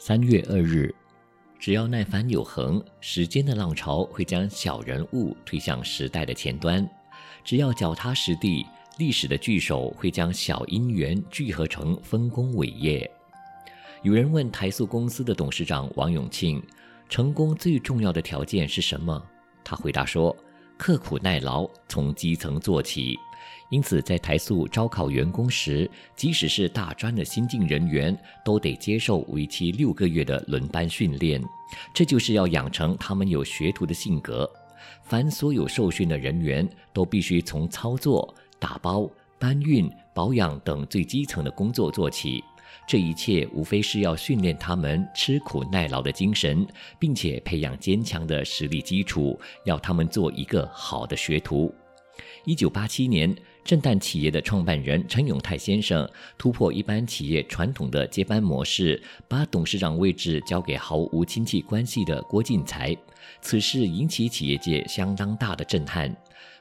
三月二日，只要耐烦有恒，时间的浪潮会将小人物推向时代的前端；只要脚踏实地，历史的巨手会将小因缘聚合成丰功伟业。有人问台塑公司的董事长王永庆，成功最重要的条件是什么？他回答说：刻苦耐劳，从基层做起。因此，在台塑招考员工时，即使是大专的新进人员，都得接受为期六个月的轮班训练。这就是要养成他们有学徒的性格。凡所有受训的人员，都必须从操作、打包、搬运、保养等最基层的工作做起。这一切无非是要训练他们吃苦耐劳的精神，并且培养坚强的实力基础，要他们做一个好的学徒。一九八七年，震旦企业的创办人陈永泰先生突破一般企业传统的接班模式，把董事长位置交给毫无亲戚关系的郭进财。此事引起企业界相当大的震撼。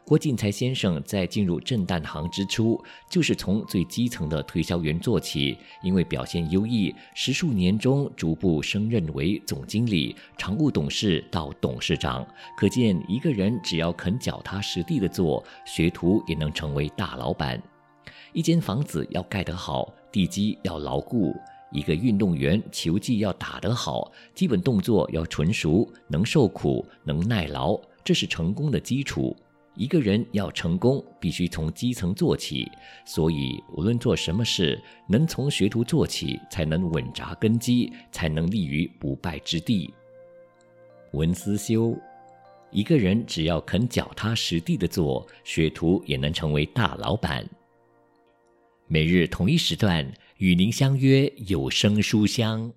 郭进财先生在进入震旦行之初，就是从最基层的推销员做起，因为表现优异，十数年中逐步升任为总经理、常务董事到董事长。可见，一个人只要肯脚踏实地的做，学徒也能成为大老板。一间房子要盖得好，地基要牢固；一个运动员球技要打得好，基本动作要纯熟，能受苦，能耐劳，这是成功的基础。一个人要成功，必须从基层做起。所以，无论做什么事，能从学徒做起，才能稳扎根基，才能立于不败之地。文思修，一个人只要肯脚踏实地的做，学徒也能成为大老板。每日同一时段，与您相约有声书香。